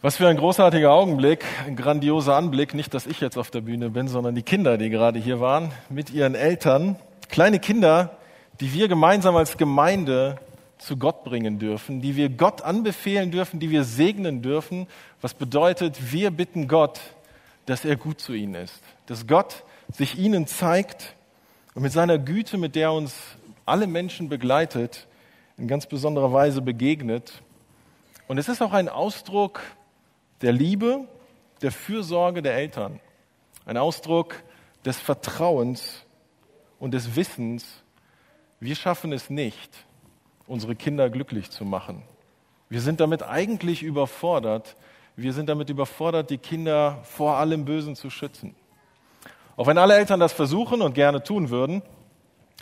Was für ein großartiger Augenblick, ein grandioser Anblick. Nicht, dass ich jetzt auf der Bühne bin, sondern die Kinder, die gerade hier waren, mit ihren Eltern. Kleine Kinder, die wir gemeinsam als Gemeinde zu Gott bringen dürfen, die wir Gott anbefehlen dürfen, die wir segnen dürfen. Was bedeutet, wir bitten Gott, dass er gut zu ihnen ist, dass Gott sich ihnen zeigt und mit seiner Güte, mit der uns alle Menschen begleitet, in ganz besonderer Weise begegnet. Und es ist auch ein Ausdruck der Liebe, der Fürsorge der Eltern. Ein Ausdruck des Vertrauens und des Wissens, wir schaffen es nicht, unsere Kinder glücklich zu machen. Wir sind damit eigentlich überfordert. Wir sind damit überfordert, die Kinder vor allem Bösen zu schützen. Auch wenn alle Eltern das versuchen und gerne tun würden,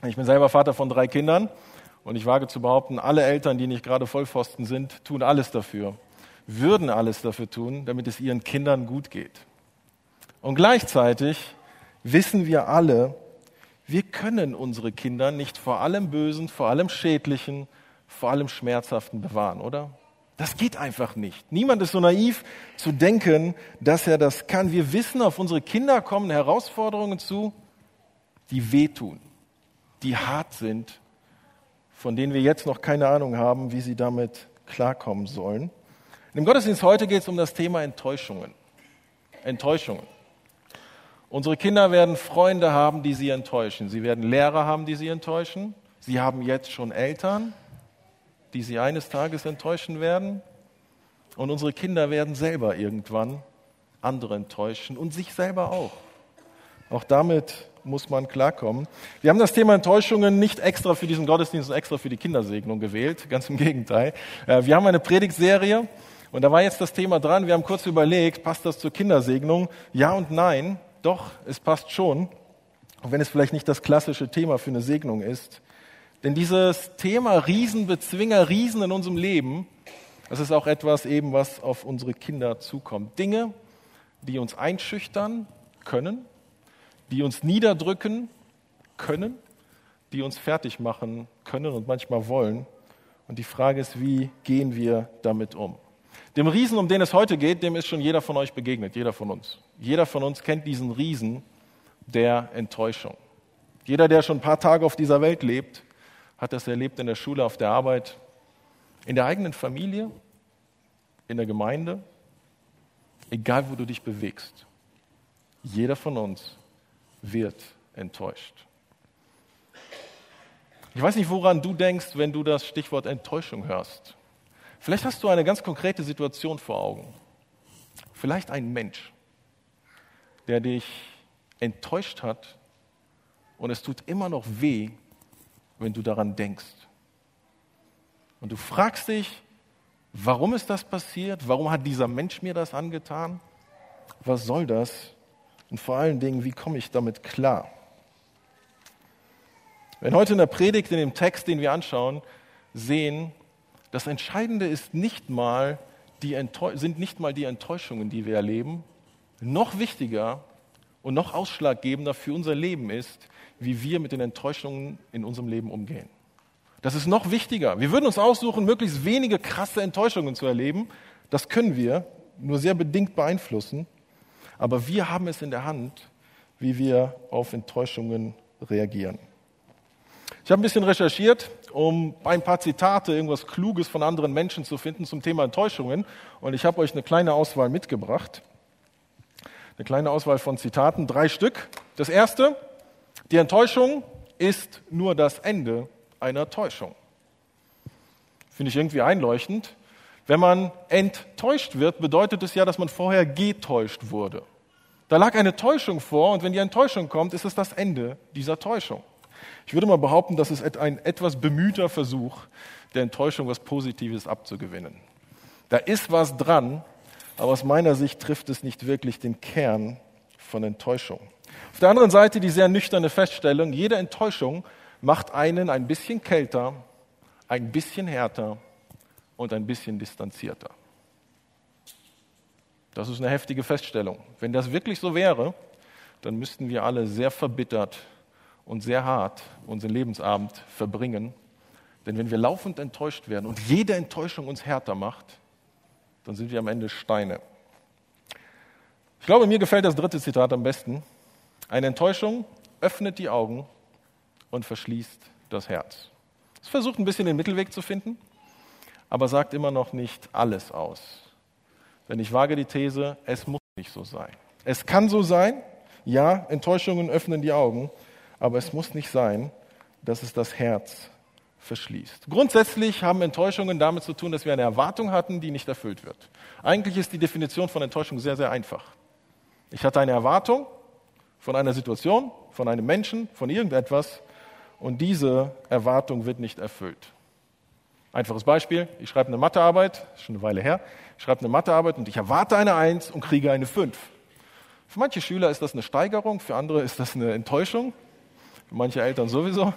ich bin selber Vater von drei Kindern und ich wage zu behaupten, alle Eltern, die nicht gerade Vollpfosten sind, tun alles dafür, würden alles dafür tun, damit es ihren Kindern gut geht. Und gleichzeitig wissen wir alle, wir können unsere Kinder nicht vor allem Bösen, vor allem Schädlichen, vor allem Schmerzhaften bewahren, oder? Das geht einfach nicht. Niemand ist so naiv zu denken, dass er das kann. Wir wissen, auf unsere Kinder kommen Herausforderungen zu, die wehtun, die hart sind, von denen wir jetzt noch keine Ahnung haben, wie sie damit klarkommen sollen. Im Gottesdienst heute geht es um das Thema Enttäuschungen. Enttäuschungen. Unsere Kinder werden Freunde haben, die sie enttäuschen. Sie werden Lehrer haben, die sie enttäuschen. Sie haben jetzt schon Eltern, die sie eines Tages enttäuschen werden. Und unsere Kinder werden selber irgendwann andere enttäuschen und sich selber auch. Auch damit muss man klarkommen. Wir haben das Thema Enttäuschungen nicht extra für diesen Gottesdienst und extra für die Kindersegnung gewählt, ganz im Gegenteil. Äh, wir haben eine Predigtserie und da war jetzt das Thema dran. Wir haben kurz überlegt, passt das zur Kindersegnung? Ja und nein. Doch, es passt schon. Auch wenn es vielleicht nicht das klassische Thema für eine Segnung ist. Denn dieses Thema Riesenbezwinger, Riesen in unserem Leben, das ist auch etwas eben, was auf unsere Kinder zukommt. Dinge, die uns einschüchtern können, die uns niederdrücken können, die uns fertig machen können und manchmal wollen. Und die Frage ist, wie gehen wir damit um? Dem Riesen, um den es heute geht, dem ist schon jeder von euch begegnet, jeder von uns. Jeder von uns kennt diesen Riesen der Enttäuschung. Jeder, der schon ein paar Tage auf dieser Welt lebt, hat das erlebt in der Schule, auf der Arbeit, in der eigenen Familie, in der Gemeinde, egal wo du dich bewegst. Jeder von uns wird enttäuscht. Ich weiß nicht, woran du denkst, wenn du das Stichwort Enttäuschung hörst. Vielleicht hast du eine ganz konkrete Situation vor Augen. Vielleicht ein Mensch, der dich enttäuscht hat und es tut immer noch weh, wenn du daran denkst. Und du fragst dich, warum ist das passiert? Warum hat dieser Mensch mir das angetan? Was soll das? Und vor allen Dingen, wie komme ich damit klar? Wenn heute in der Predigt, in dem Text, den wir anschauen, sehen, das Entscheidende ist nicht mal die sind nicht mal die Enttäuschungen, die wir erleben. Noch wichtiger und noch ausschlaggebender für unser Leben ist, wie wir mit den Enttäuschungen in unserem Leben umgehen. Das ist noch wichtiger. Wir würden uns aussuchen, möglichst wenige krasse Enttäuschungen zu erleben. Das können wir nur sehr bedingt beeinflussen. Aber wir haben es in der Hand, wie wir auf Enttäuschungen reagieren. Ich habe ein bisschen recherchiert, um ein paar Zitate, irgendwas Kluges von anderen Menschen zu finden zum Thema Enttäuschungen. Und ich habe euch eine kleine Auswahl mitgebracht. Eine kleine Auswahl von Zitaten, drei Stück. Das erste, die Enttäuschung ist nur das Ende einer Täuschung. Finde ich irgendwie einleuchtend. Wenn man enttäuscht wird, bedeutet es ja, dass man vorher getäuscht wurde. Da lag eine Täuschung vor und wenn die Enttäuschung kommt, ist es das Ende dieser Täuschung. Ich würde mal behaupten, das ist ein etwas bemühter Versuch, der Enttäuschung was Positives abzugewinnen. Da ist was dran, aber aus meiner Sicht trifft es nicht wirklich den Kern von Enttäuschung. Auf der anderen Seite die sehr nüchterne Feststellung, jede Enttäuschung macht einen ein bisschen kälter, ein bisschen härter und ein bisschen distanzierter. Das ist eine heftige Feststellung. Wenn das wirklich so wäre, dann müssten wir alle sehr verbittert und sehr hart unseren Lebensabend verbringen. Denn wenn wir laufend enttäuscht werden und jede Enttäuschung uns härter macht, dann sind wir am Ende Steine. Ich glaube, mir gefällt das dritte Zitat am besten. Eine Enttäuschung öffnet die Augen und verschließt das Herz. Es versucht ein bisschen den Mittelweg zu finden, aber sagt immer noch nicht alles aus. Denn ich wage die These, es muss nicht so sein. Es kann so sein, ja, Enttäuschungen öffnen die Augen, aber es muss nicht sein, dass es das Herz verschließt. Grundsätzlich haben Enttäuschungen damit zu tun, dass wir eine Erwartung hatten, die nicht erfüllt wird. Eigentlich ist die Definition von Enttäuschung sehr, sehr einfach. Ich hatte eine Erwartung von einer Situation, von einem Menschen, von irgendetwas und diese Erwartung wird nicht erfüllt. Einfaches Beispiel, ich schreibe eine Mathearbeit, schon eine Weile her, ich schreibe eine Mathearbeit und ich erwarte eine Eins und kriege eine Fünf. Für manche Schüler ist das eine Steigerung, für andere ist das eine Enttäuschung, manche Eltern sowieso.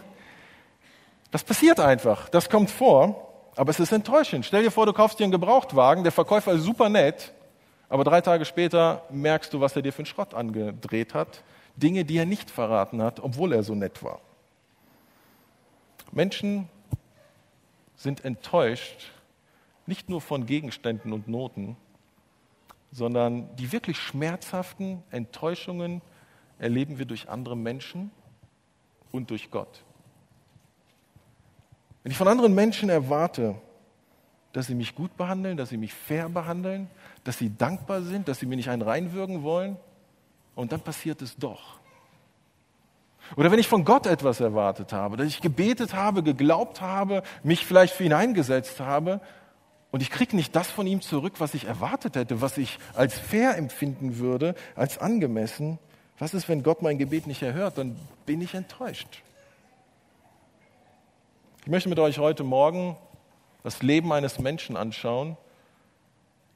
Das passiert einfach, das kommt vor, aber es ist enttäuschend. Stell dir vor, du kaufst dir einen Gebrauchtwagen, der Verkäufer ist super nett, aber drei Tage später merkst du, was er dir für einen Schrott angedreht hat. Dinge, die er nicht verraten hat, obwohl er so nett war. Menschen sind enttäuscht, nicht nur von Gegenständen und Noten, sondern die wirklich schmerzhaften Enttäuschungen erleben wir durch andere Menschen und durch Gott. Wenn ich von anderen Menschen erwarte, dass sie mich gut behandeln, dass sie mich fair behandeln, dass sie dankbar sind, dass sie mir nicht einen reinwürgen wollen, und dann passiert es doch. Oder wenn ich von Gott etwas erwartet habe, dass ich gebetet habe, geglaubt habe, mich vielleicht für ihn eingesetzt habe, und ich kriege nicht das von ihm zurück, was ich erwartet hätte, was ich als fair empfinden würde, als angemessen. Was ist, wenn Gott mein Gebet nicht erhört? Dann bin ich enttäuscht. Ich möchte mit euch heute Morgen das Leben eines Menschen anschauen,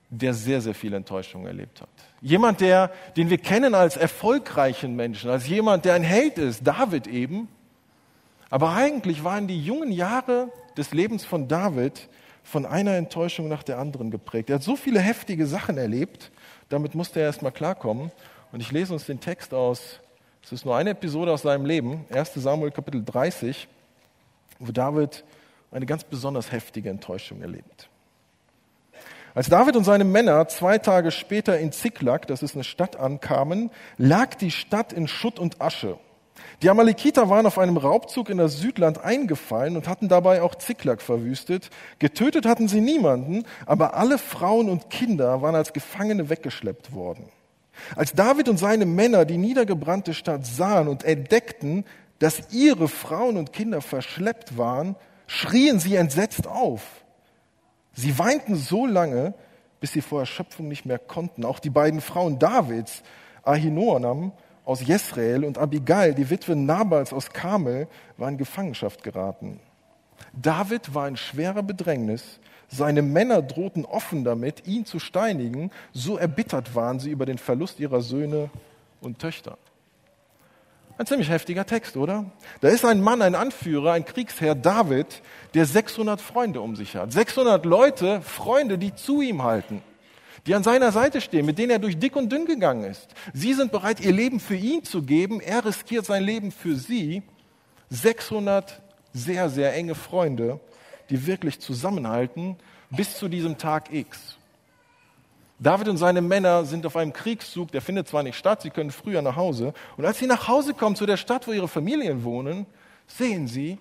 der sehr, sehr viel Enttäuschung erlebt hat. Jemand, der, den wir kennen als erfolgreichen Menschen, als jemand, der ein Held ist, David eben. Aber eigentlich waren die jungen Jahre des Lebens von David von einer Enttäuschung nach der anderen geprägt. Er hat so viele heftige Sachen erlebt, damit musste er erst mal klarkommen. Und ich lese uns den Text aus, es ist nur eine Episode aus seinem Leben, 1 Samuel Kapitel 30 wo David eine ganz besonders heftige Enttäuschung erlebt. Als David und seine Männer zwei Tage später in Ziklag, das ist eine Stadt, ankamen, lag die Stadt in Schutt und Asche. Die Amalekiter waren auf einem Raubzug in das Südland eingefallen und hatten dabei auch Ziklag verwüstet. Getötet hatten sie niemanden, aber alle Frauen und Kinder waren als Gefangene weggeschleppt worden. Als David und seine Männer die niedergebrannte Stadt sahen und entdeckten, dass ihre Frauen und Kinder verschleppt waren, schrien sie entsetzt auf. Sie weinten so lange, bis sie vor Erschöpfung nicht mehr konnten. Auch die beiden Frauen Davids, Ahinoam aus Jesrael und Abigail, die Witwe Nabals aus Kamel, waren in Gefangenschaft geraten. David war in schwerer Bedrängnis. Seine Männer drohten offen damit, ihn zu steinigen. So erbittert waren sie über den Verlust ihrer Söhne und Töchter. Ein ziemlich heftiger Text, oder? Da ist ein Mann, ein Anführer, ein Kriegsherr, David, der 600 Freunde um sich hat. 600 Leute, Freunde, die zu ihm halten, die an seiner Seite stehen, mit denen er durch dick und dünn gegangen ist. Sie sind bereit, ihr Leben für ihn zu geben. Er riskiert sein Leben für sie. 600 sehr, sehr enge Freunde, die wirklich zusammenhalten bis zu diesem Tag X. David und seine Männer sind auf einem Kriegszug, der findet zwar nicht statt, sie können früher nach Hause. Und als sie nach Hause kommen zu der Stadt, wo ihre Familien wohnen, sehen sie,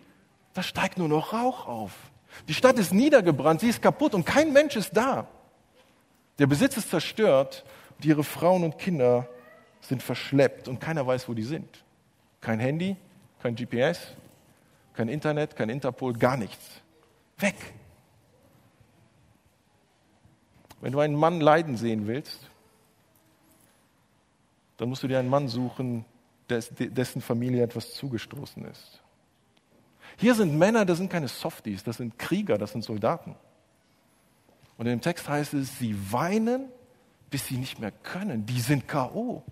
da steigt nur noch Rauch auf. Die Stadt ist niedergebrannt, sie ist kaputt und kein Mensch ist da. Der Besitz ist zerstört und ihre Frauen und Kinder sind verschleppt und keiner weiß, wo die sind. Kein Handy, kein GPS, kein Internet, kein Interpol, gar nichts. Weg. Wenn du einen Mann leiden sehen willst, dann musst du dir einen Mann suchen, dessen Familie etwas zugestoßen ist. Hier sind Männer, das sind keine Softies, das sind Krieger, das sind Soldaten. Und im Text heißt es, sie weinen, bis sie nicht mehr können. Die sind KO.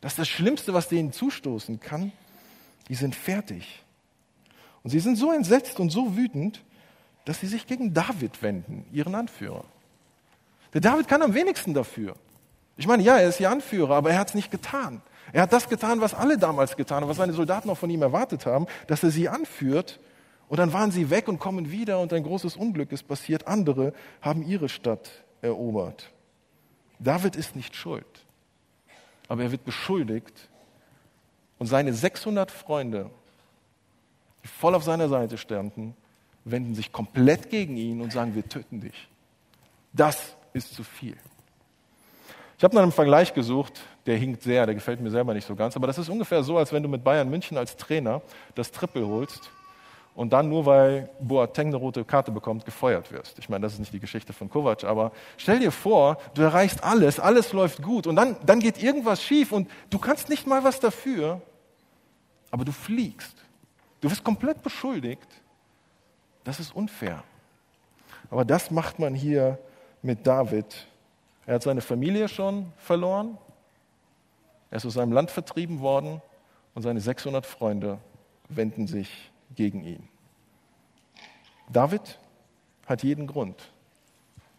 Das ist das Schlimmste, was denen zustoßen kann. Die sind fertig. Und sie sind so entsetzt und so wütend, dass sie sich gegen David wenden, ihren Anführer. Der David kann am wenigsten dafür. Ich meine, ja, er ist ihr Anführer, aber er hat es nicht getan. Er hat das getan, was alle damals getan haben, was seine Soldaten auch von ihm erwartet haben, dass er sie anführt. Und dann waren sie weg und kommen wieder und ein großes Unglück ist passiert. Andere haben ihre Stadt erobert. David ist nicht schuld, aber er wird beschuldigt und seine 600 Freunde, die voll auf seiner Seite standen, wenden sich komplett gegen ihn und sagen, wir töten dich. Das ist zu viel. Ich habe nach einem Vergleich gesucht, der hinkt sehr, der gefällt mir selber nicht so ganz, aber das ist ungefähr so, als wenn du mit Bayern München als Trainer das Triple holst und dann nur weil Boateng eine rote Karte bekommt, gefeuert wirst. Ich meine, das ist nicht die Geschichte von Kovac, aber stell dir vor, du erreichst alles, alles läuft gut und dann, dann geht irgendwas schief und du kannst nicht mal was dafür, aber du fliegst. Du wirst komplett beschuldigt. Das ist unfair. Aber das macht man hier mit David. Er hat seine Familie schon verloren. Er ist aus seinem Land vertrieben worden und seine 600 Freunde wenden sich gegen ihn. David hat jeden Grund,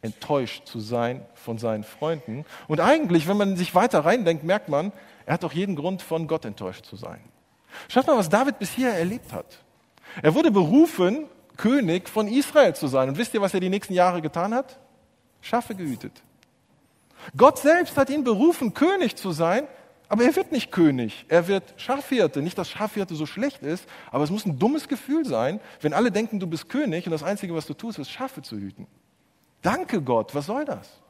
enttäuscht zu sein von seinen Freunden. Und eigentlich, wenn man sich weiter reindenkt, merkt man, er hat auch jeden Grund, von Gott enttäuscht zu sein. Schaut mal, was David bisher erlebt hat. Er wurde berufen, König von Israel zu sein. Und wisst ihr, was er die nächsten Jahre getan hat? Schafe gehütet. Gott selbst hat ihn berufen, König zu sein, aber er wird nicht König, er wird Schafhirte. Nicht, dass Schafhirte so schlecht ist, aber es muss ein dummes Gefühl sein, wenn alle denken, du bist König und das Einzige, was du tust, ist Schafe zu hüten. Danke Gott, was soll das?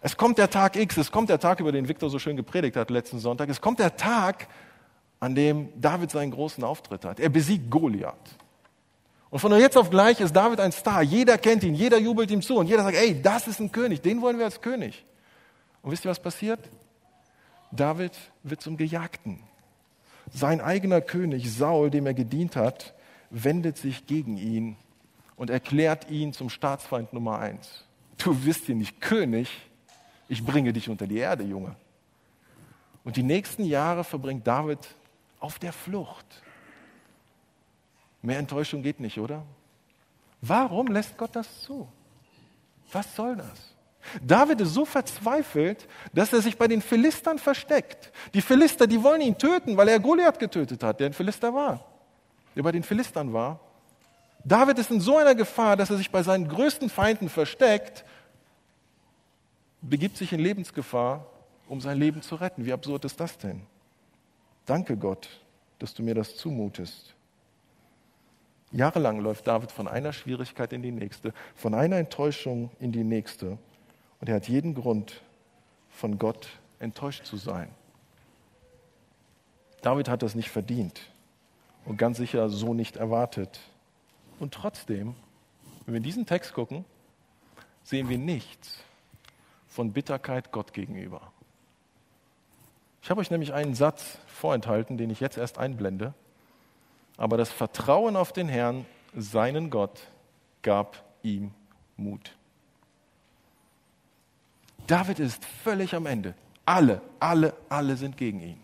Es kommt der Tag X, es kommt der Tag, über den Viktor so schön gepredigt hat letzten Sonntag. Es kommt der Tag, an dem David seinen großen Auftritt hat. Er besiegt Goliath. Und von jetzt auf gleich ist David ein Star. Jeder kennt ihn, jeder jubelt ihm zu und jeder sagt, ey, das ist ein König, den wollen wir als König. Und wisst ihr, was passiert? David wird zum Gejagten. Sein eigener König Saul, dem er gedient hat, wendet sich gegen ihn und erklärt ihn zum Staatsfeind Nummer eins. Du wirst hier nicht König, ich bringe dich unter die Erde, Junge. Und die nächsten Jahre verbringt David auf der Flucht. Mehr Enttäuschung geht nicht, oder? Warum lässt Gott das zu? Was soll das? David ist so verzweifelt, dass er sich bei den Philistern versteckt. Die Philister, die wollen ihn töten, weil er Goliath getötet hat, der ein Philister war, der bei den Philistern war. David ist in so einer Gefahr, dass er sich bei seinen größten Feinden versteckt, begibt sich in Lebensgefahr, um sein Leben zu retten. Wie absurd ist das denn? Danke Gott, dass du mir das zumutest. Jahrelang läuft David von einer Schwierigkeit in die nächste, von einer Enttäuschung in die nächste. Und er hat jeden Grund, von Gott enttäuscht zu sein. David hat das nicht verdient und ganz sicher so nicht erwartet. Und trotzdem, wenn wir in diesen Text gucken, sehen wir nichts von Bitterkeit Gott gegenüber. Ich habe euch nämlich einen Satz vorenthalten, den ich jetzt erst einblende. Aber das Vertrauen auf den Herrn, seinen Gott, gab ihm Mut. David ist völlig am Ende. Alle, alle, alle sind gegen ihn.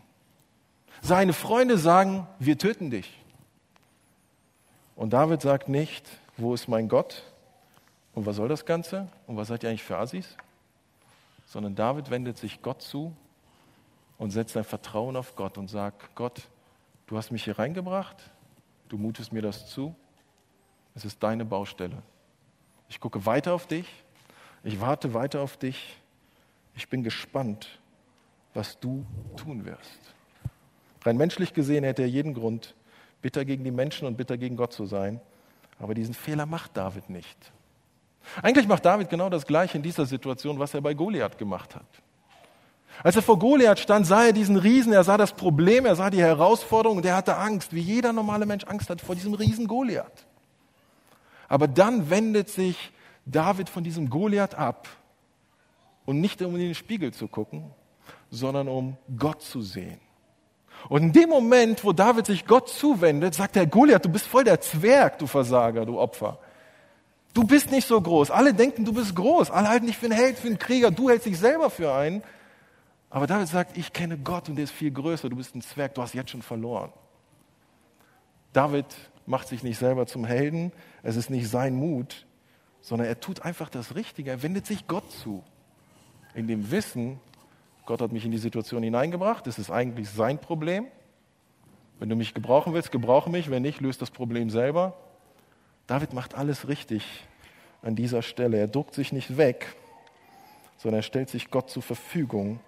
Seine Freunde sagen, wir töten dich. Und David sagt nicht, wo ist mein Gott? Und was soll das Ganze? Und was seid ihr eigentlich für Assis? Sondern David wendet sich Gott zu und setzt sein Vertrauen auf Gott und sagt, Gott, du hast mich hier reingebracht, du mutest mir das zu, es ist deine Baustelle. Ich gucke weiter auf dich, ich warte weiter auf dich, ich bin gespannt, was du tun wirst. Rein menschlich gesehen hätte er jeden Grund, bitter gegen die Menschen und bitter gegen Gott zu sein, aber diesen Fehler macht David nicht. Eigentlich macht David genau das Gleiche in dieser Situation, was er bei Goliath gemacht hat. Als er vor Goliath stand, sah er diesen Riesen, er sah das Problem, er sah die Herausforderung und er hatte Angst, wie jeder normale Mensch Angst hat vor diesem Riesen Goliath. Aber dann wendet sich David von diesem Goliath ab und nicht um in den Spiegel zu gucken, sondern um Gott zu sehen. Und in dem Moment, wo David sich Gott zuwendet, sagt er, Goliath, du bist voll der Zwerg, du Versager, du Opfer. Du bist nicht so groß. Alle denken, du bist groß. Alle halten dich für einen Held, für einen Krieger. Du hältst dich selber für einen. Aber David sagt, ich kenne Gott und der ist viel größer, du bist ein Zwerg, du hast jetzt schon verloren. David macht sich nicht selber zum Helden, es ist nicht sein Mut, sondern er tut einfach das Richtige, er wendet sich Gott zu. In dem Wissen, Gott hat mich in die Situation hineingebracht, das ist eigentlich sein Problem. Wenn du mich gebrauchen willst, gebrauche mich, wenn nicht, löst das Problem selber. David macht alles richtig an dieser Stelle. Er duckt sich nicht weg, sondern er stellt sich Gott zur Verfügung.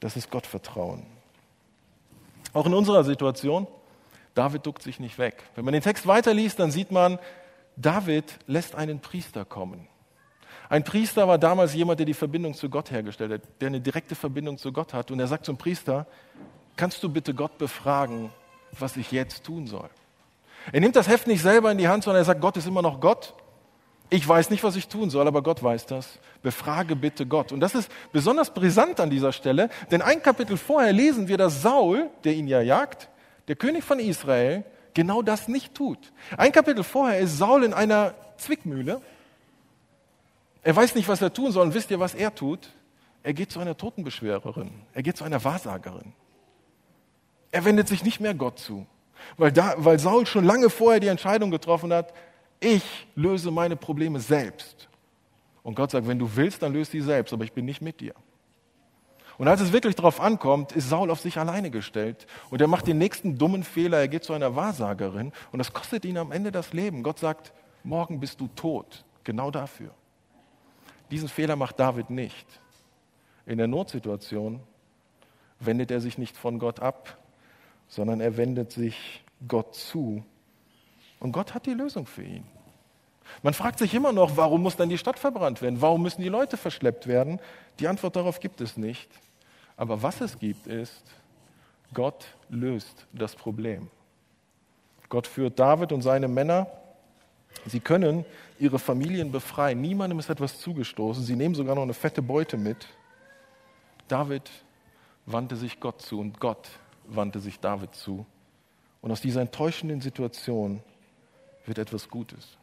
Das ist Gottvertrauen. Auch in unserer Situation, David duckt sich nicht weg. Wenn man den Text weiterliest, dann sieht man, David lässt einen Priester kommen. Ein Priester war damals jemand, der die Verbindung zu Gott hergestellt hat, der eine direkte Verbindung zu Gott hat. Und er sagt zum Priester, kannst du bitte Gott befragen, was ich jetzt tun soll? Er nimmt das Heft nicht selber in die Hand, sondern er sagt, Gott ist immer noch Gott. Ich weiß nicht, was ich tun soll, aber Gott weiß das. Befrage bitte Gott. Und das ist besonders brisant an dieser Stelle, denn ein Kapitel vorher lesen wir, dass Saul, der ihn ja jagt, der König von Israel, genau das nicht tut. Ein Kapitel vorher ist Saul in einer Zwickmühle. Er weiß nicht, was er tun soll. Und wisst ihr, was er tut? Er geht zu einer Totenbeschwererin. Er geht zu einer Wahrsagerin. Er wendet sich nicht mehr Gott zu, weil, da, weil Saul schon lange vorher die Entscheidung getroffen hat, ich löse meine Probleme selbst. Und Gott sagt, wenn du willst, dann löst die selbst, aber ich bin nicht mit dir. Und als es wirklich darauf ankommt, ist Saul auf sich alleine gestellt. Und er macht den nächsten dummen Fehler, er geht zu einer Wahrsagerin und das kostet ihn am Ende das Leben. Gott sagt, morgen bist du tot. Genau dafür. Diesen Fehler macht David nicht. In der Notsituation wendet er sich nicht von Gott ab, sondern er wendet sich Gott zu. Und Gott hat die Lösung für ihn. Man fragt sich immer noch, warum muss dann die Stadt verbrannt werden? Warum müssen die Leute verschleppt werden? Die Antwort darauf gibt es nicht. Aber was es gibt, ist, Gott löst das Problem. Gott führt David und seine Männer. Sie können ihre Familien befreien. Niemandem ist etwas zugestoßen. Sie nehmen sogar noch eine fette Beute mit. David wandte sich Gott zu und Gott wandte sich David zu. Und aus dieser enttäuschenden Situation wird etwas Gutes.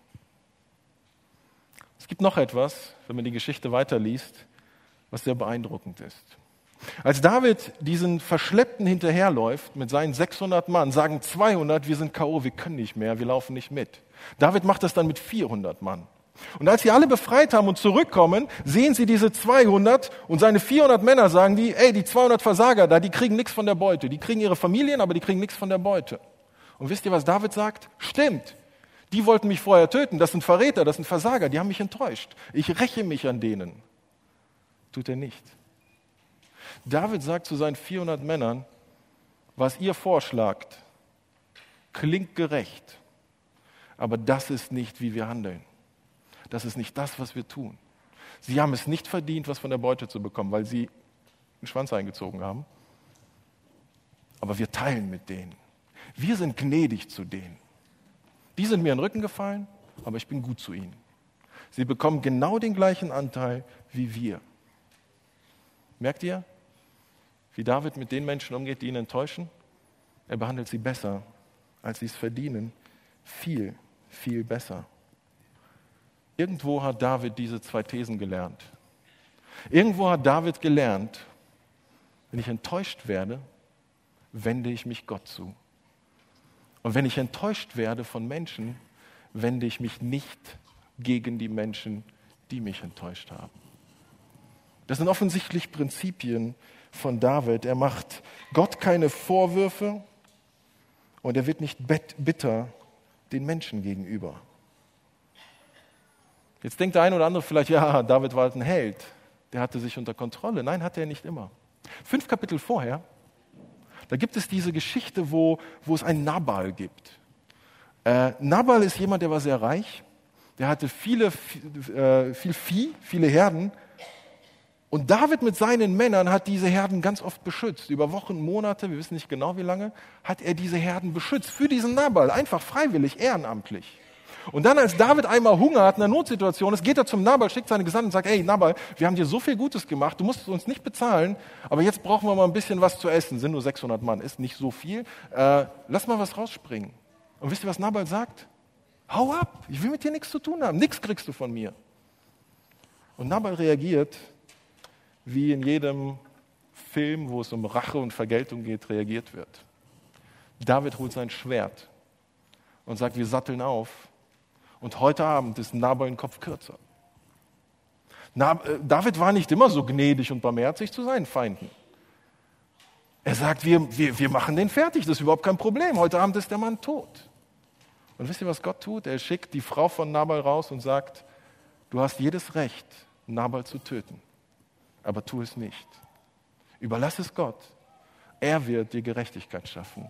Es gibt noch etwas, wenn man die Geschichte weiterliest, was sehr beeindruckend ist. Als David diesen Verschleppten hinterherläuft mit seinen 600 Mann, sagen 200, wir sind K.O., wir können nicht mehr, wir laufen nicht mit. David macht das dann mit 400 Mann. Und als sie alle befreit haben und zurückkommen, sehen sie diese 200 und seine 400 Männer sagen die, ey, die 200 Versager da, die kriegen nichts von der Beute. Die kriegen ihre Familien, aber die kriegen nichts von der Beute. Und wisst ihr, was David sagt? Stimmt. Die wollten mich vorher töten. Das sind Verräter, das sind Versager. Die haben mich enttäuscht. Ich räche mich an denen. Tut er nicht. David sagt zu seinen 400 Männern, was ihr vorschlagt, klingt gerecht. Aber das ist nicht, wie wir handeln. Das ist nicht das, was wir tun. Sie haben es nicht verdient, was von der Beute zu bekommen, weil sie den Schwanz eingezogen haben. Aber wir teilen mit denen. Wir sind gnädig zu denen. Die sind mir in den Rücken gefallen, aber ich bin gut zu ihnen. Sie bekommen genau den gleichen Anteil wie wir. Merkt ihr, wie David mit den Menschen umgeht, die ihn enttäuschen? Er behandelt sie besser, als sie es verdienen. Viel, viel besser. Irgendwo hat David diese zwei Thesen gelernt. Irgendwo hat David gelernt, wenn ich enttäuscht werde, wende ich mich Gott zu. Und wenn ich enttäuscht werde von Menschen, wende ich mich nicht gegen die Menschen, die mich enttäuscht haben. Das sind offensichtlich Prinzipien von David. Er macht Gott keine Vorwürfe und er wird nicht bitter den Menschen gegenüber. Jetzt denkt der eine oder andere vielleicht, ja, David war halt ein Held, der hatte sich unter Kontrolle. Nein, hatte er nicht immer. Fünf Kapitel vorher, da gibt es diese Geschichte, wo, wo es einen Nabal gibt. Äh, Nabal ist jemand, der war sehr reich, der hatte viele, viel, äh, viel Vieh, viele Herden. Und David mit seinen Männern hat diese Herden ganz oft beschützt. Über Wochen, Monate, wir wissen nicht genau wie lange, hat er diese Herden beschützt. Für diesen Nabal, einfach freiwillig, ehrenamtlich. Und dann, als David einmal Hunger hat, in einer Notsituation ist, geht er zum Nabal, schickt seine Gesandten und sagt, hey Nabal, wir haben dir so viel Gutes gemacht, du musst uns nicht bezahlen, aber jetzt brauchen wir mal ein bisschen was zu essen. Sind nur 600 Mann, ist nicht so viel. Äh, lass mal was rausspringen. Und wisst ihr, was Nabal sagt? Hau ab, ich will mit dir nichts zu tun haben, nichts kriegst du von mir. Und Nabal reagiert, wie in jedem Film, wo es um Rache und Vergeltung geht, reagiert wird. David holt sein Schwert und sagt, wir satteln auf und heute Abend ist Nabal ein Kopf kürzer. Äh, David war nicht immer so gnädig und barmherzig zu seinen Feinden. Er sagt, wir, wir, wir machen den fertig, das ist überhaupt kein Problem. Heute Abend ist der Mann tot. Und wisst ihr, was Gott tut? Er schickt die Frau von Nabal raus und sagt, du hast jedes Recht, Nabal zu töten, aber tu es nicht. Überlass es Gott. Er wird dir Gerechtigkeit schaffen.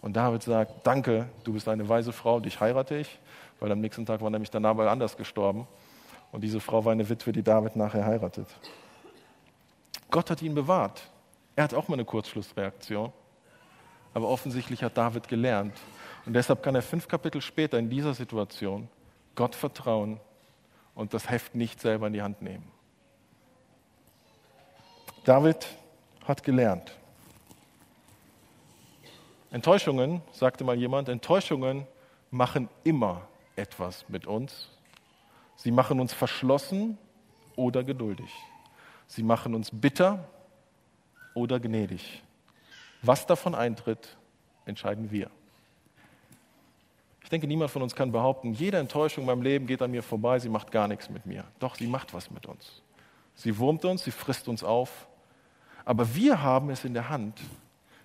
Und David sagt, danke, du bist eine weise Frau, dich heirate ich, weil am nächsten Tag war nämlich der Nabal anders gestorben. Und diese Frau war eine Witwe, die David nachher heiratet. Gott hat ihn bewahrt. Er hat auch mal eine Kurzschlussreaktion. Aber offensichtlich hat David gelernt. Und deshalb kann er fünf Kapitel später in dieser Situation Gott vertrauen und das Heft nicht selber in die Hand nehmen. David hat gelernt. Enttäuschungen, sagte mal jemand, Enttäuschungen machen immer etwas mit uns. Sie machen uns verschlossen oder geduldig. Sie machen uns bitter oder gnädig. Was davon eintritt, entscheiden wir. Ich denke, niemand von uns kann behaupten, jede Enttäuschung in meinem Leben geht an mir vorbei, sie macht gar nichts mit mir. Doch, sie macht was mit uns. Sie wurmt uns, sie frisst uns auf. Aber wir haben es in der Hand,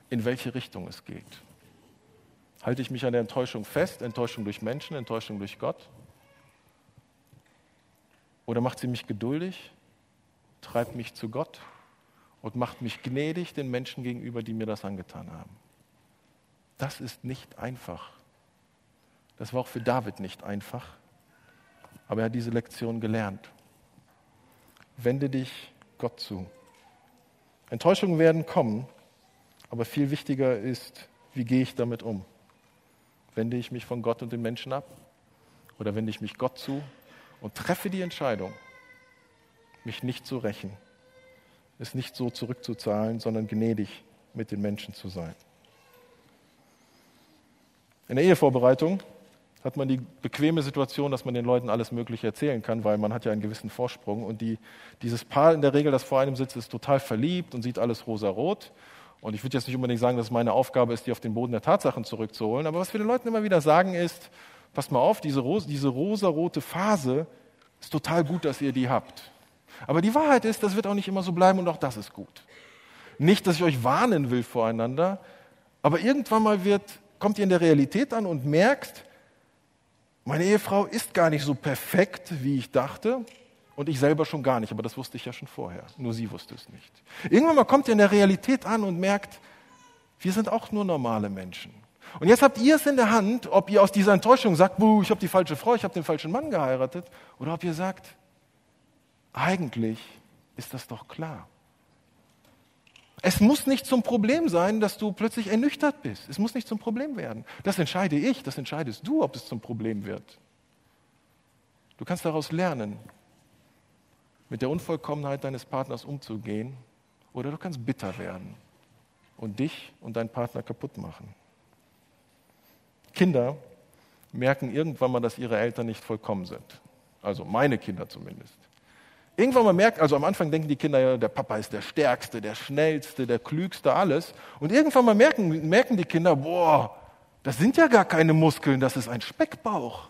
in welche Richtung es geht. Halte ich mich an der Enttäuschung fest, Enttäuschung durch Menschen, Enttäuschung durch Gott? Oder macht sie mich geduldig, treibt mich zu Gott und macht mich gnädig den Menschen gegenüber, die mir das angetan haben? Das ist nicht einfach. Das war auch für David nicht einfach, aber er hat diese Lektion gelernt. Wende dich Gott zu. Enttäuschungen werden kommen, aber viel wichtiger ist, wie gehe ich damit um? Wende ich mich von Gott und den Menschen ab? Oder wende ich mich Gott zu und treffe die Entscheidung, mich nicht zu rächen, es nicht so zurückzuzahlen, sondern gnädig mit den Menschen zu sein? In der Ehevorbereitung hat man die bequeme Situation, dass man den Leuten alles Mögliche erzählen kann, weil man hat ja einen gewissen Vorsprung. Und die, dieses Paar in der Regel, das vor einem sitzt, ist total verliebt und sieht alles rosarot. Und ich würde jetzt nicht unbedingt sagen, dass es meine Aufgabe ist, die auf den Boden der Tatsachen zurückzuholen. Aber was wir den Leuten immer wieder sagen ist, passt mal auf, diese, Ros diese rosarote Phase ist total gut, dass ihr die habt. Aber die Wahrheit ist, das wird auch nicht immer so bleiben und auch das ist gut. Nicht, dass ich euch warnen will voreinander, aber irgendwann mal wird, kommt ihr in der Realität an und merkt, meine Ehefrau ist gar nicht so perfekt, wie ich dachte. Und ich selber schon gar nicht, aber das wusste ich ja schon vorher. Nur sie wusste es nicht. Irgendwann mal kommt ihr in der Realität an und merkt, wir sind auch nur normale Menschen. Und jetzt habt ihr es in der Hand, ob ihr aus dieser Enttäuschung sagt, Buh, ich habe die falsche Frau, ich habe den falschen Mann geheiratet, oder ob ihr sagt, eigentlich ist das doch klar. Es muss nicht zum Problem sein, dass du plötzlich ernüchtert bist. Es muss nicht zum Problem werden. Das entscheide ich, das entscheidest du, ob es zum Problem wird. Du kannst daraus lernen, mit der Unvollkommenheit deines Partners umzugehen, oder du kannst bitter werden und dich und deinen Partner kaputt machen. Kinder merken irgendwann mal, dass ihre Eltern nicht vollkommen sind. Also meine Kinder zumindest. Irgendwann mal merkt, also am Anfang denken die Kinder ja, der Papa ist der Stärkste, der Schnellste, der Klügste, alles. Und irgendwann mal merken, merken die Kinder, boah, das sind ja gar keine Muskeln, das ist ein Speckbauch.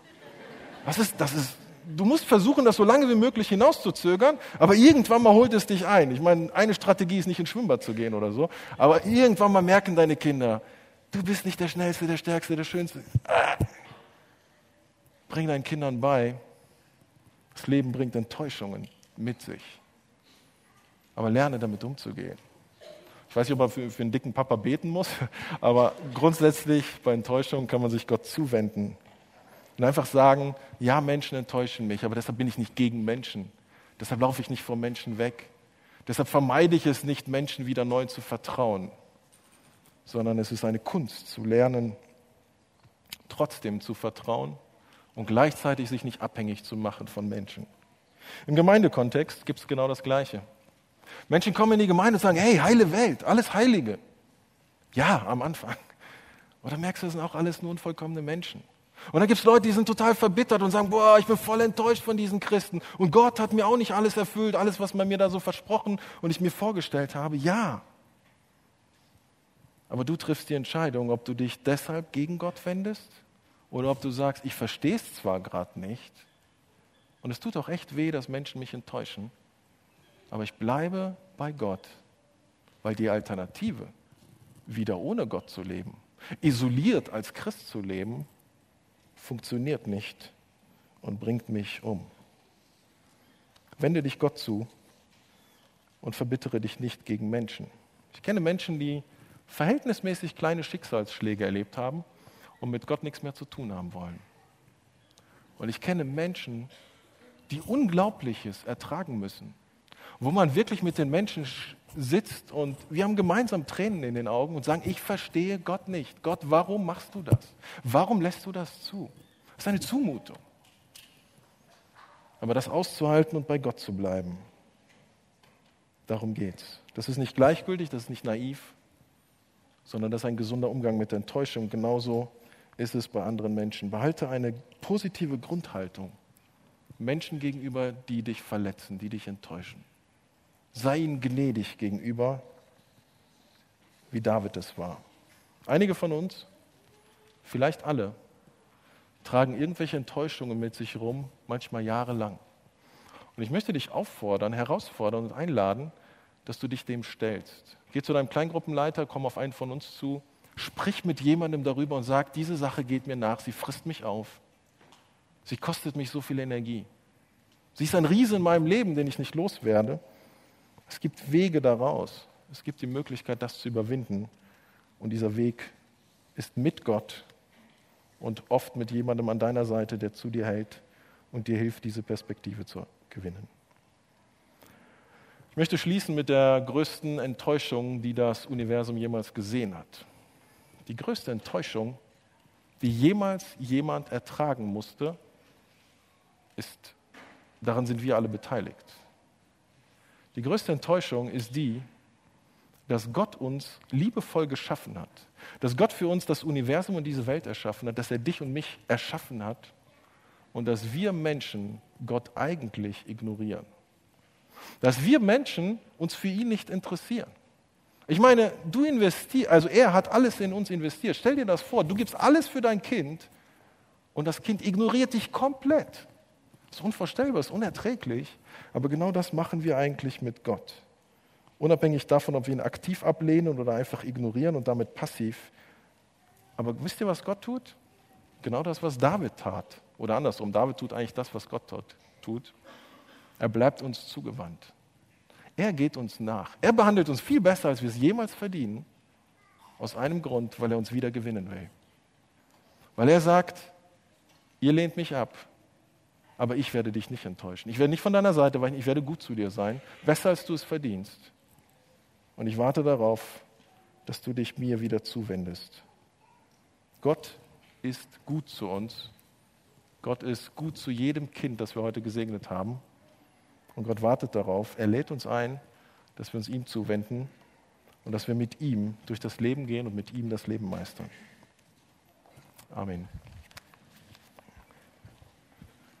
Was ist, das ist, du musst versuchen, das so lange wie möglich hinauszuzögern, aber irgendwann mal holt es dich ein. Ich meine, eine Strategie ist nicht ins Schwimmbad zu gehen oder so, aber irgendwann mal merken deine Kinder, du bist nicht der Schnellste, der Stärkste, der Schönste. Ah. Bring deinen Kindern bei, das Leben bringt Enttäuschungen mit sich. Aber lerne damit umzugehen. Ich weiß nicht, ob man für, für einen dicken Papa beten muss, aber grundsätzlich bei Enttäuschung kann man sich Gott zuwenden und einfach sagen, ja, Menschen enttäuschen mich, aber deshalb bin ich nicht gegen Menschen. Deshalb laufe ich nicht vor Menschen weg. Deshalb vermeide ich es nicht, Menschen wieder neu zu vertrauen, sondern es ist eine Kunst zu lernen, trotzdem zu vertrauen und gleichzeitig sich nicht abhängig zu machen von Menschen. Im Gemeindekontext gibt es genau das Gleiche. Menschen kommen in die Gemeinde und sagen, hey, heile Welt, alles Heilige. Ja, am Anfang. Oder merkst du, das sind auch alles nur unvollkommene Menschen. Und dann gibt es Leute, die sind total verbittert und sagen, boah, ich bin voll enttäuscht von diesen Christen. Und Gott hat mir auch nicht alles erfüllt, alles, was man mir da so versprochen und ich mir vorgestellt habe. Ja. Aber du triffst die Entscheidung, ob du dich deshalb gegen Gott wendest oder ob du sagst, ich verstehe es zwar gerade nicht, und es tut auch echt weh, dass Menschen mich enttäuschen. Aber ich bleibe bei Gott, weil die Alternative, wieder ohne Gott zu leben, isoliert als Christ zu leben, funktioniert nicht und bringt mich um. Wende dich Gott zu und verbittere dich nicht gegen Menschen. Ich kenne Menschen, die verhältnismäßig kleine Schicksalsschläge erlebt haben und mit Gott nichts mehr zu tun haben wollen. Und ich kenne Menschen, die Unglaubliches ertragen müssen, wo man wirklich mit den Menschen sitzt und wir haben gemeinsam Tränen in den Augen und sagen, ich verstehe Gott nicht. Gott, warum machst du das? Warum lässt du das zu? Das ist eine Zumutung. Aber das auszuhalten und bei Gott zu bleiben, darum geht's. Das ist nicht gleichgültig, das ist nicht naiv, sondern das ist ein gesunder Umgang mit der Enttäuschung. Genauso ist es bei anderen Menschen. Behalte eine positive Grundhaltung Menschen gegenüber, die dich verletzen, die dich enttäuschen. Sei ihnen gnädig gegenüber, wie David es war. Einige von uns, vielleicht alle, tragen irgendwelche Enttäuschungen mit sich rum, manchmal jahrelang. Und ich möchte dich auffordern, herausfordern und einladen, dass du dich dem stellst. Geh zu deinem Kleingruppenleiter, komm auf einen von uns zu, sprich mit jemandem darüber und sag, diese Sache geht mir nach, sie frisst mich auf. Sie kostet mich so viel Energie. Sie ist ein Riese in meinem Leben, den ich nicht loswerde. Es gibt Wege daraus. Es gibt die Möglichkeit, das zu überwinden. Und dieser Weg ist mit Gott und oft mit jemandem an deiner Seite, der zu dir hält und dir hilft, diese Perspektive zu gewinnen. Ich möchte schließen mit der größten Enttäuschung, die das Universum jemals gesehen hat. Die größte Enttäuschung, die jemals jemand ertragen musste, ist, daran sind wir alle beteiligt. Die größte Enttäuschung ist die, dass Gott uns liebevoll geschaffen hat, dass Gott für uns das Universum und diese Welt erschaffen hat, dass er dich und mich erschaffen hat und dass wir Menschen Gott eigentlich ignorieren. Dass wir Menschen uns für ihn nicht interessieren. Ich meine, du investierst, also er hat alles in uns investiert. Stell dir das vor, du gibst alles für dein Kind und das Kind ignoriert dich komplett. Das ist unvorstellbar, das ist unerträglich. Aber genau das machen wir eigentlich mit Gott. Unabhängig davon, ob wir ihn aktiv ablehnen oder einfach ignorieren und damit passiv. Aber wisst ihr, was Gott tut? Genau das, was David tat. Oder andersrum, David tut eigentlich das, was Gott tut. Er bleibt uns zugewandt. Er geht uns nach. Er behandelt uns viel besser, als wir es jemals verdienen. Aus einem Grund, weil er uns wieder gewinnen will. Weil er sagt, ihr lehnt mich ab, aber ich werde dich nicht enttäuschen. Ich werde nicht von deiner Seite weichen, ich werde gut zu dir sein, besser als du es verdienst. Und ich warte darauf, dass du dich mir wieder zuwendest. Gott ist gut zu uns. Gott ist gut zu jedem Kind, das wir heute gesegnet haben. Und Gott wartet darauf. Er lädt uns ein, dass wir uns ihm zuwenden und dass wir mit ihm durch das Leben gehen und mit ihm das Leben meistern. Amen.